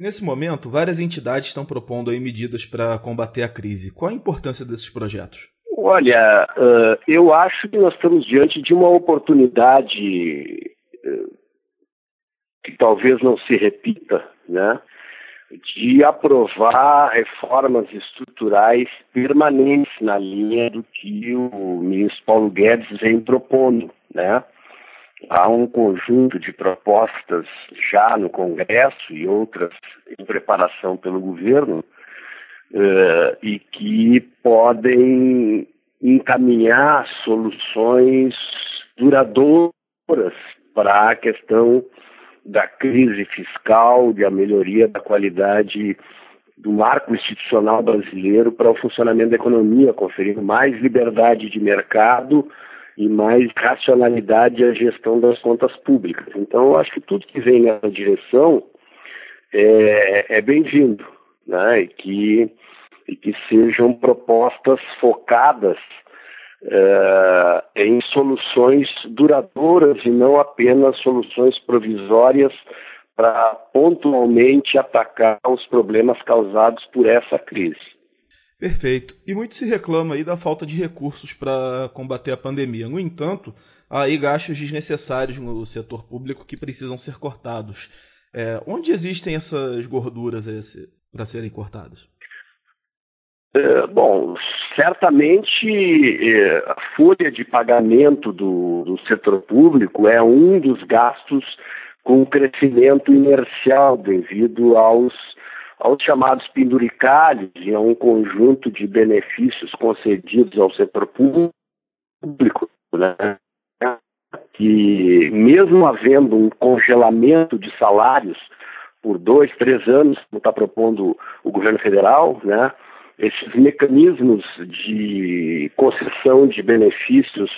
Nesse momento, várias entidades estão propondo medidas para combater a crise. Qual a importância desses projetos? Olha, eu acho que nós estamos diante de uma oportunidade que talvez não se repita, né? de aprovar reformas estruturais permanentes na linha do que o ministro Paulo Guedes vem propondo, né? Há um conjunto de propostas já no Congresso e outras em preparação pelo governo uh, e que podem encaminhar soluções duradouras para a questão da crise fiscal, de a melhoria da qualidade do marco institucional brasileiro para o funcionamento da economia, conferindo mais liberdade de mercado e mais racionalidade à gestão das contas públicas. Então, eu acho que tudo que vem nessa direção é, é bem-vindo, né? E que, e que sejam propostas focadas uh, em soluções duradouras e não apenas soluções provisórias para pontualmente atacar os problemas causados por essa crise. Perfeito. E muito se reclama aí da falta de recursos para combater a pandemia. No entanto, há aí gastos desnecessários no setor público que precisam ser cortados. É, onde existem essas gorduras para serem cortadas? É, bom, certamente é, a folha de pagamento do, do setor público é um dos gastos com crescimento inercial devido aos, aos chamados penduricalhos e a um conjunto de benefícios concedidos ao setor público, né? que mesmo havendo um congelamento de salários por dois, três anos, como está propondo o governo federal, né? esses mecanismos de concessão de benefícios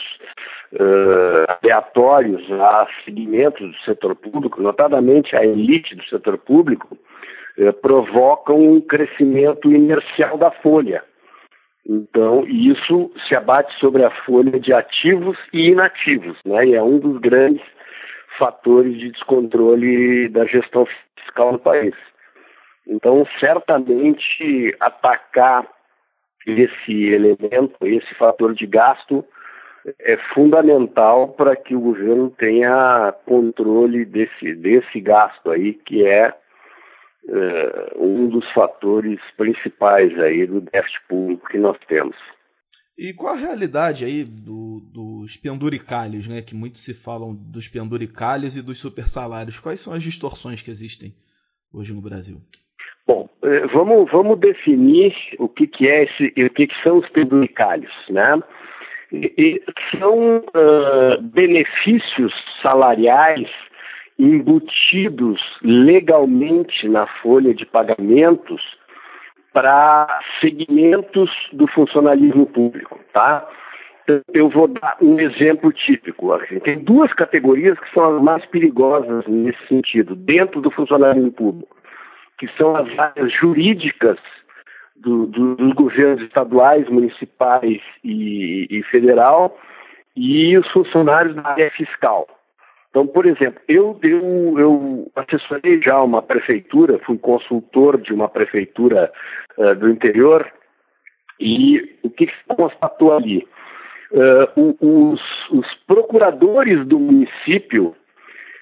uh, aleatórios a segmentos do setor público, notadamente a elite do setor público, uh, provocam um crescimento inercial da folha. Então, isso se abate sobre a folha de ativos e inativos, né? E é um dos grandes fatores de descontrole da gestão fiscal no país. Então, certamente, atacar esse elemento, esse fator de gasto, é fundamental para que o governo tenha controle desse, desse gasto aí, que é, é um dos fatores principais aí do déficit público que nós temos. E qual a realidade aí do, dos penduricalhos, né? Que muitos se falam dos penduricalhos e dos supersalários. Quais são as distorções que existem hoje no Brasil? Bom, eh, vamos, vamos definir o que, que é esse, o que, que são os penduricalhos, né? E, e são uh, benefícios salariais embutidos legalmente na folha de pagamentos para segmentos do funcionalismo público, tá? Eu vou dar um exemplo típico. Assim, tem duas categorias que são as mais perigosas nesse sentido, dentro do funcionalismo público que são as áreas jurídicas do, do, dos governos estaduais, municipais e, e federal, e os funcionários da área fiscal. Então, por exemplo, eu, eu, eu assessorei já uma prefeitura, fui consultor de uma prefeitura uh, do interior, e o que, se constatou ali? Uh, os, os procuradores do município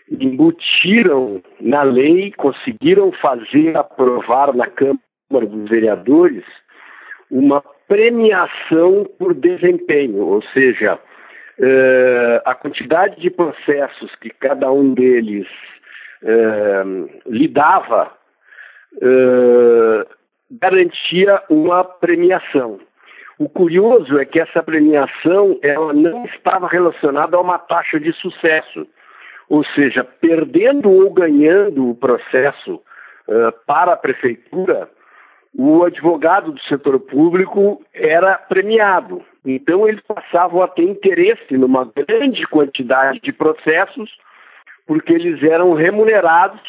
embutiram na lei, conseguiram fazer aprovar na Câmara dos Vereadores uma premiação por desempenho, ou seja, uh, a quantidade de processos que cada um deles uh, lidava uh, garantia uma premiação. O curioso é que essa premiação ela não estava relacionada a uma taxa de sucesso ou seja, perdendo ou ganhando o processo para a prefeitura, o advogado do setor público era premiado. Então, eles passavam a ter interesse numa grande quantidade de processos, porque eles eram remunerados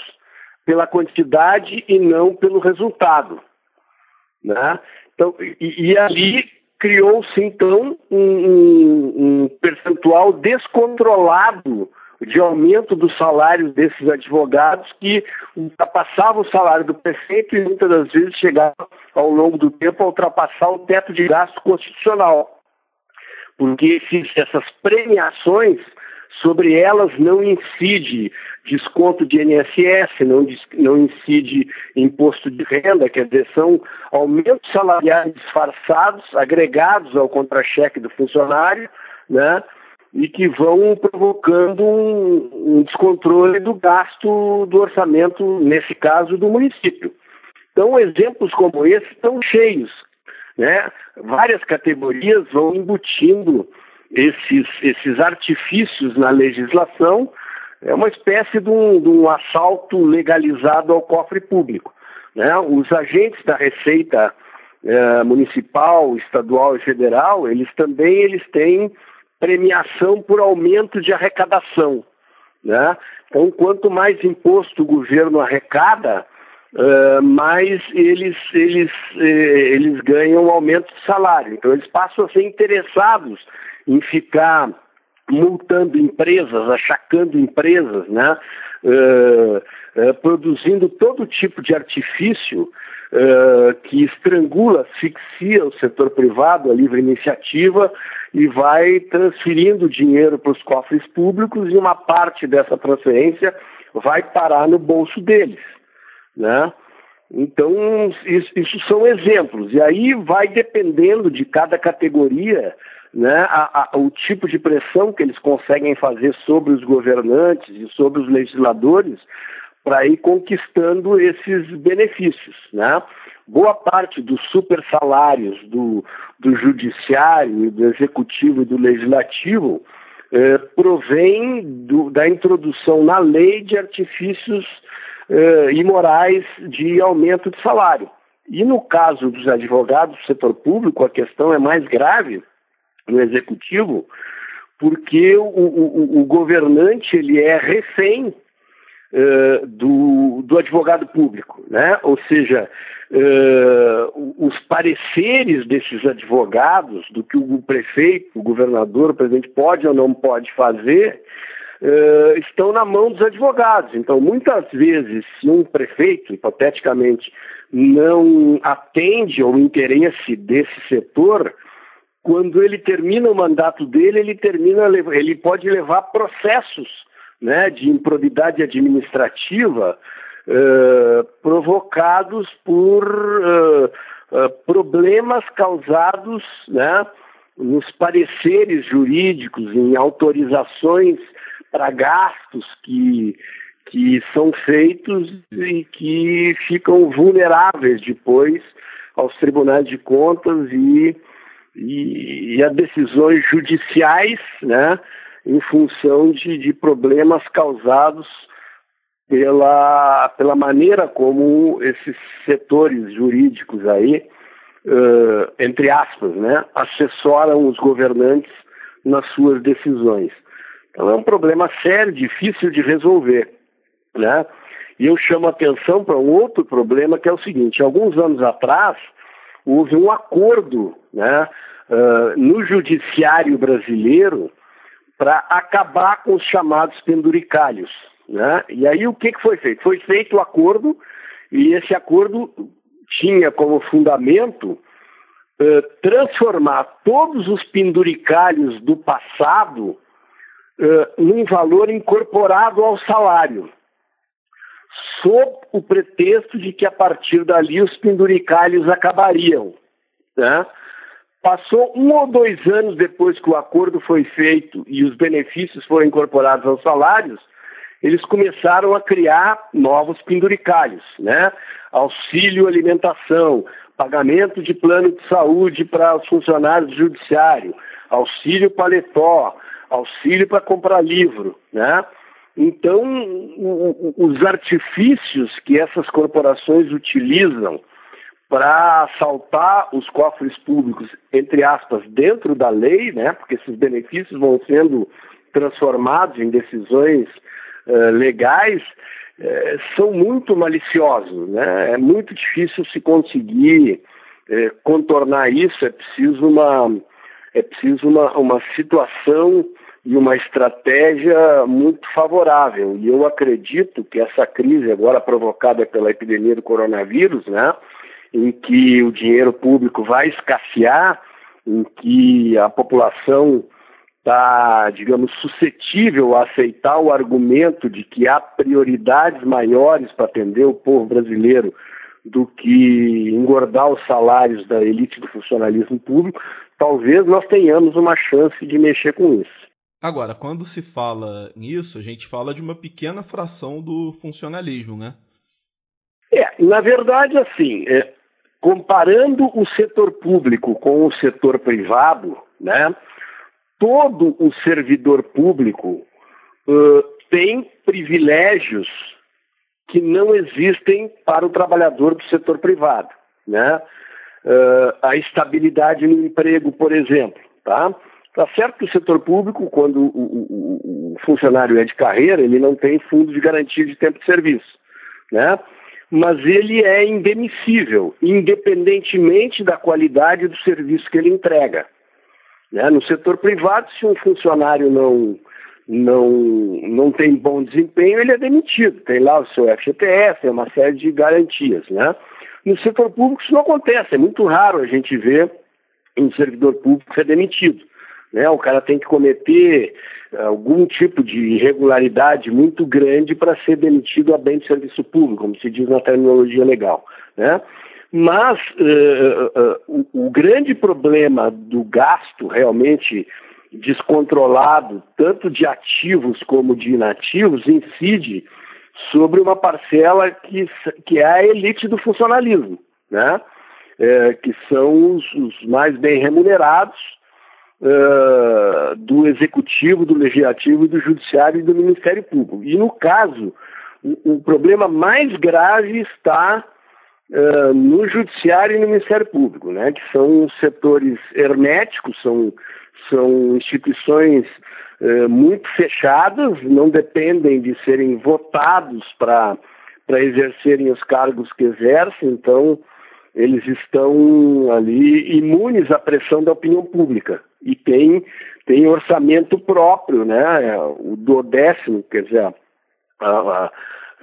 pela quantidade e não pelo resultado. Né? Então, e, e ali criou-se, então, um, um, um percentual descontrolado de aumento dos salários desses advogados que ultrapassavam o salário do prefeito e muitas das vezes chegavam ao longo do tempo a ultrapassar o teto de gasto constitucional. Porque esses, essas premiações sobre elas não incide desconto de INSS, não, não incide imposto de renda, quer dizer, são aumentos salariais disfarçados, agregados ao contra-cheque do funcionário, né? E que vão provocando um, um descontrole do gasto do orçamento, nesse caso, do município. Então, exemplos como esse estão cheios. Né? Várias categorias vão embutindo esses, esses artifícios na legislação, é uma espécie de um, de um assalto legalizado ao cofre público. Né? Os agentes da Receita eh, Municipal, Estadual e Federal, eles também eles têm premiação por aumento de arrecadação. Né? Então, quanto mais imposto o governo arrecada, uh, mais eles, eles, eh, eles ganham aumento de salário. Então, eles passam a ser interessados em ficar multando empresas, achacando empresas, né? Uh, uh, produzindo todo tipo de artifício uh, que estrangula, asfixia o setor privado, a livre iniciativa, e vai transferindo dinheiro para os cofres públicos e uma parte dessa transferência vai parar no bolso deles, né? Então, isso, isso são exemplos. E aí vai dependendo de cada categoria né, a, a, o tipo de pressão que eles conseguem fazer sobre os governantes e sobre os legisladores para ir conquistando esses benefícios. Né? Boa parte dos super salários do, do judiciário, do executivo e do legislativo eh, provém do, da introdução na lei de artifícios eh, imorais de aumento de salário. E no caso dos advogados do setor público, a questão é mais grave, no executivo, porque o, o, o governante ele é refém uh, do, do advogado público, né? Ou seja, uh, os pareceres desses advogados do que o prefeito, o governador, o presidente pode ou não pode fazer uh, estão na mão dos advogados. Então, muitas vezes, se um prefeito, hipoteticamente, não atende ao interesse desse setor, quando ele termina o mandato dele, ele termina, ele pode levar processos né, de improbidade administrativa uh, provocados por uh, uh, problemas causados né, nos pareceres jurídicos, em autorizações para gastos que, que são feitos e que ficam vulneráveis depois aos tribunais de contas e e, e a decisões judiciais, né, em função de, de problemas causados pela, pela maneira como esses setores jurídicos aí, uh, entre aspas, né, assessoram os governantes nas suas decisões. Então é um problema sério, difícil de resolver, né? E eu chamo a atenção para um outro problema que é o seguinte: alguns anos atrás houve um acordo né, uh, no judiciário brasileiro para acabar com os chamados penduricalhos. Né? E aí o que, que foi feito? Foi feito o um acordo, e esse acordo tinha como fundamento uh, transformar todos os penduricalhos do passado uh, num valor incorporado ao salário sob o pretexto de que a partir dali os penduricalhos acabariam. Né? Passou um ou dois anos depois que o acordo foi feito e os benefícios foram incorporados aos salários, eles começaram a criar novos penduricalhos, né? Auxílio alimentação, pagamento de plano de saúde para os funcionários do judiciário, auxílio paletó, auxílio para comprar livro, né? Então, os artifícios que essas corporações utilizam para assaltar os cofres públicos, entre aspas, dentro da lei, né, porque esses benefícios vão sendo transformados em decisões uh, legais, uh, são muito maliciosos. Né? É muito difícil se conseguir uh, contornar isso, é preciso uma, é preciso uma, uma situação e uma estratégia muito favorável. E eu acredito que essa crise agora provocada pela epidemia do coronavírus, né, em que o dinheiro público vai escassear, em que a população está, digamos, suscetível a aceitar o argumento de que há prioridades maiores para atender o povo brasileiro do que engordar os salários da elite do funcionalismo público, talvez nós tenhamos uma chance de mexer com isso. Agora, quando se fala nisso, a gente fala de uma pequena fração do funcionalismo, né? É, na verdade, assim, é, comparando o setor público com o setor privado, né, todo o servidor público uh, tem privilégios que não existem para o trabalhador do setor privado, né? Uh, a estabilidade no emprego, por exemplo, tá? Tá certo que o setor público, quando o, o, o, funcionário é de carreira, ele não tem fundo de garantia de tempo de serviço, né? Mas ele é indemissível, independentemente da qualidade do serviço que ele entrega. Né? No setor privado, se um funcionário não, não, não tem bom desempenho, ele é demitido. Tem lá o seu FGTS, tem uma série de garantias. Né? No setor público isso não acontece, é muito raro a gente ver um servidor público ser demitido. Né? O cara tem que cometer algum tipo de irregularidade muito grande para ser demitido a bem de serviço público, como se diz na terminologia legal. Né? Mas uh, uh, o, o, grande problema do gasto realmente descontrolado, tanto de ativos como de inativos, incide sobre uma parcela que, que é a elite do funcionalismo, né? É, que são os, os, mais bem remunerados uh, do executivo, do legislativo, do judiciário e do Ministério Público. E no caso, o, o problema mais grave está uh, no Judiciário e no Ministério Público, né, que são setores herméticos, são, são instituições uh, muito fechadas, não dependem de serem votados para exercerem os cargos que exercem, então eles estão ali imunes à pressão da opinião pública e tem, tem orçamento próprio, né? O do décimo, quer dizer,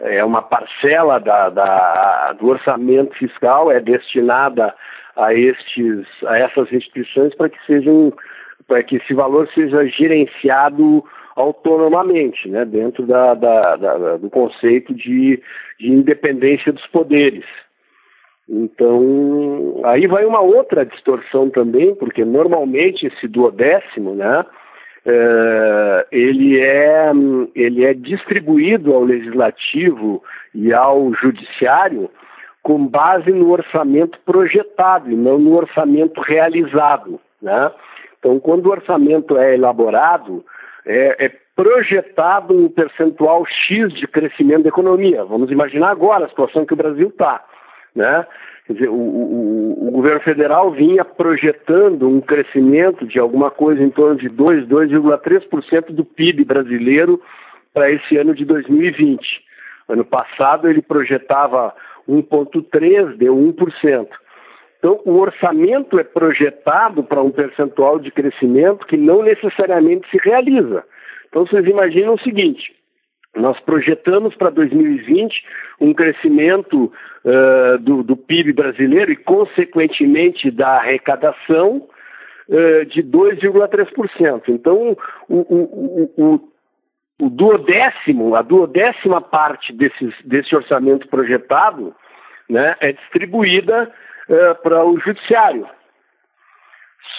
é uma parcela da, da, do orçamento fiscal é destinada a estes a essas instituições para que sejam para que esse valor seja gerenciado autonomamente, né, dentro da, da, da, do conceito de, de independência dos poderes. Então, aí vai uma outra distorção também, porque normalmente esse duodécimo, né, é, ele, é, ele é distribuído ao legislativo e ao judiciário com base no orçamento projetado e não no orçamento realizado. Né? Então, quando o orçamento é elaborado, é, é projetado um percentual X de crescimento da economia. Vamos imaginar agora a situação que o Brasil está. Né? Quer dizer, o, o, o, governo federal vinha projetando um crescimento de alguma coisa em torno de 2, 2,3% do PIB brasileiro para esse ano de 2020. Ano passado ele projetava 1,3%, deu 1%. Então, o orçamento é projetado para um percentual de crescimento que não necessariamente se realiza. Então, vocês imaginam o seguinte: nós projetamos para 2020 um crescimento uh, do, do, PIB brasileiro e, consequentemente, da arrecadação uh, de 2,3%. Então, o, o, o, o, duodécimo, a duodécima parte desses, desse orçamento projetado né, é distribuída uh, para o judiciário.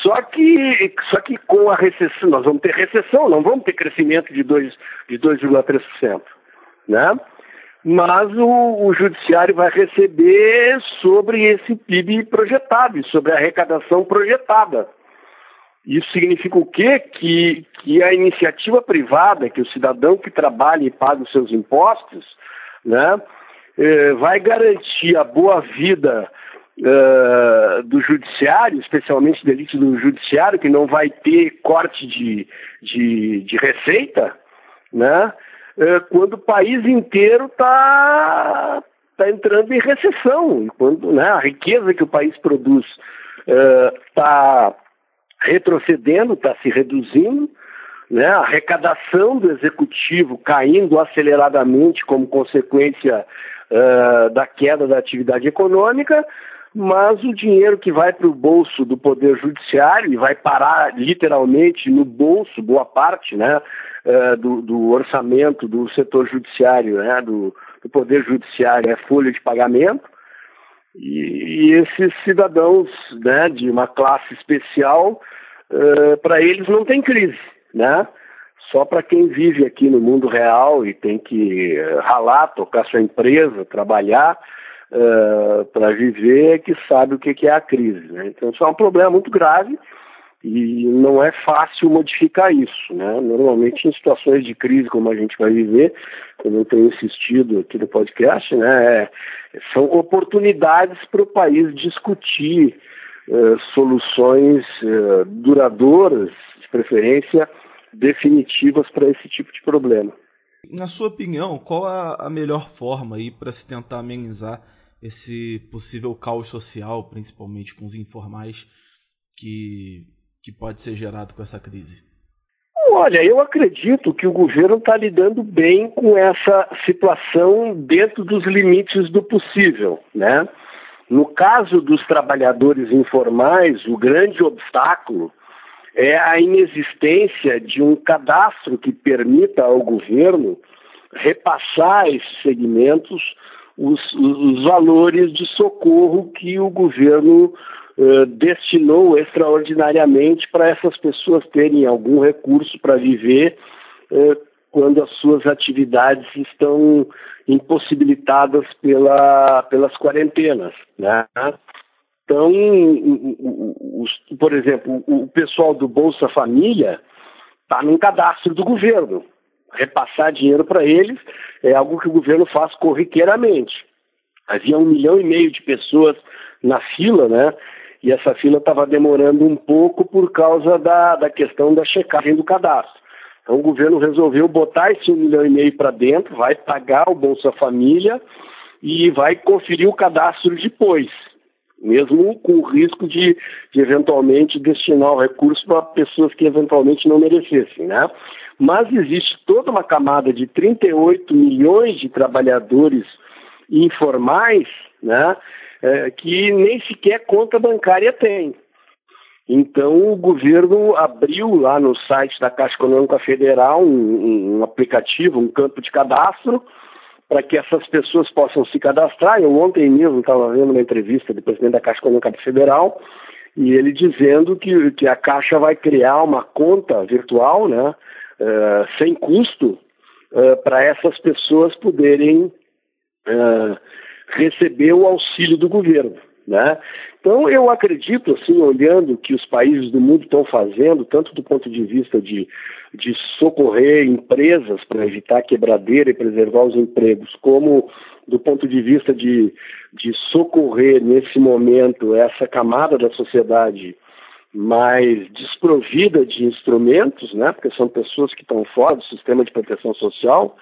Só que, só que com a recessão, nós vamos ter recessão, não vamos ter crescimento de 2,3%. De 2,3%, né? Mas o, o judiciário vai receber sobre esse PIB projetado sobre a arrecadação projetada. Isso significa o quê? Que, que a iniciativa privada, que o cidadão que trabalha e paga os seus impostos, né, eh, vai garantir a boa vida uh, do judiciário, especialmente da elite do judiciário, que não vai ter corte de, de, de receita, né? Uh, quando o país inteiro está tá entrando em recessão, quando né, a riqueza que o país produz está uh, retrocedendo, está se reduzindo, né, a arrecadação do executivo caindo aceleradamente como consequência uh, da queda da atividade econômica, mas o dinheiro que vai para o bolso do Poder Judiciário e vai parar literalmente no bolso, boa parte, né, uh, do, do, orçamento do setor judiciário, né, do, do, Poder Judiciário, é folha de pagamento, e, e esses cidadãos né, de uma classe especial, uh, para eles não tem crise né? Só para quem vive aqui no mundo real e tem que eh, ralar, tocar sua empresa, trabalhar uh, para viver, é que sabe o que, que é a crise. Né? Então, isso é um problema muito grave e não é fácil modificar isso. Né? Normalmente, em situações de crise como a gente vai viver, como eu tenho insistido aqui no podcast, né, é, são oportunidades para o país discutir uh, soluções uh, duradouras, de preferência, definitivas para esse tipo de problema. Na sua opinião, qual a melhor forma aí para se tentar amenizar esse possível caos social, principalmente com os informais, que, que pode ser gerado com essa crise? Olha, eu acredito que o governo está lidando bem com essa situação dentro dos limites do possível, né? No caso dos trabalhadores informais, o grande obstáculo é a inexistência de um cadastro que permita ao governo repassar esses segmentos os, os valores de socorro que o governo eh, destinou extraordinariamente para essas pessoas terem algum recurso para viver eh, quando as suas atividades estão impossibilitadas pela, pelas quarentenas. Né? Então, por exemplo, o pessoal do Bolsa Família está num cadastro do governo. Repassar dinheiro para eles é algo que o governo faz corriqueiramente. Havia um milhão e meio de pessoas na fila, né? E essa fila estava demorando um pouco por causa da, da questão da checagem do cadastro. Então o governo resolveu botar esse um milhão e meio para dentro, vai pagar o Bolsa Família e vai conferir o cadastro depois mesmo com o risco de, de eventualmente destinar o recurso para pessoas que eventualmente não merecessem, né? Mas existe toda uma camada de 38 milhões de trabalhadores informais, né? É, que nem sequer conta bancária tem. Então, o governo abriu lá no site da Caixa Econômica Federal um, um aplicativo, um campo de cadastro, para que essas pessoas possam se cadastrar. Eu ontem mesmo estava vendo uma entrevista do presidente da Caixa Econômica Federal e ele dizendo que, que a Caixa vai criar uma conta virtual, né, uh, sem custo, uh, para essas pessoas poderem uh, receber o auxílio do governo. Né? Então, eu acredito, assim, olhando o que os países do mundo estão fazendo, tanto do ponto de vista de, de socorrer empresas para evitar quebradeira e preservar os empregos, como do ponto de vista de, de socorrer, nesse momento, essa camada da sociedade mais desprovida de instrumentos, né, porque são pessoas que estão fora do sistema de proteção social,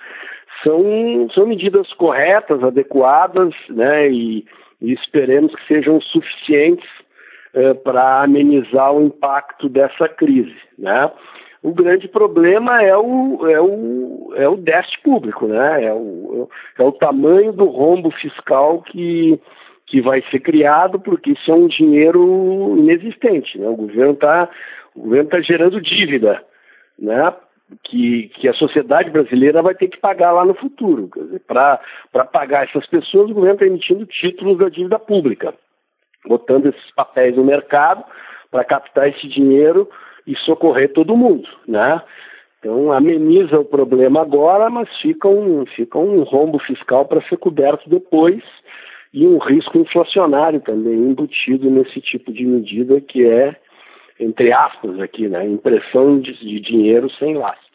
são, são medidas corretas, adequadas, né, e e esperemos que sejam suficientes eh, para amenizar o impacto dessa crise. Né? O grande problema é o, é o, é o déficit público, né? é, o, é o tamanho do rombo fiscal que, que vai ser criado, porque isso é um dinheiro inexistente. Né? O governo está tá gerando dívida, né? que, que a sociedade brasileira vai ter que pagar lá no futuro. Para pagar essas pessoas, o governo está emitindo títulos da dívida pública, botando esses papéis no mercado para captar esse dinheiro e socorrer todo mundo, né? Então ameniza o problema agora, mas fica um, fica um rombo fiscal para ser coberto depois e um risco inflacionário também embutido nesse tipo de medida que é, entre aspas aqui, né, impressão de, de dinheiro sem lastro.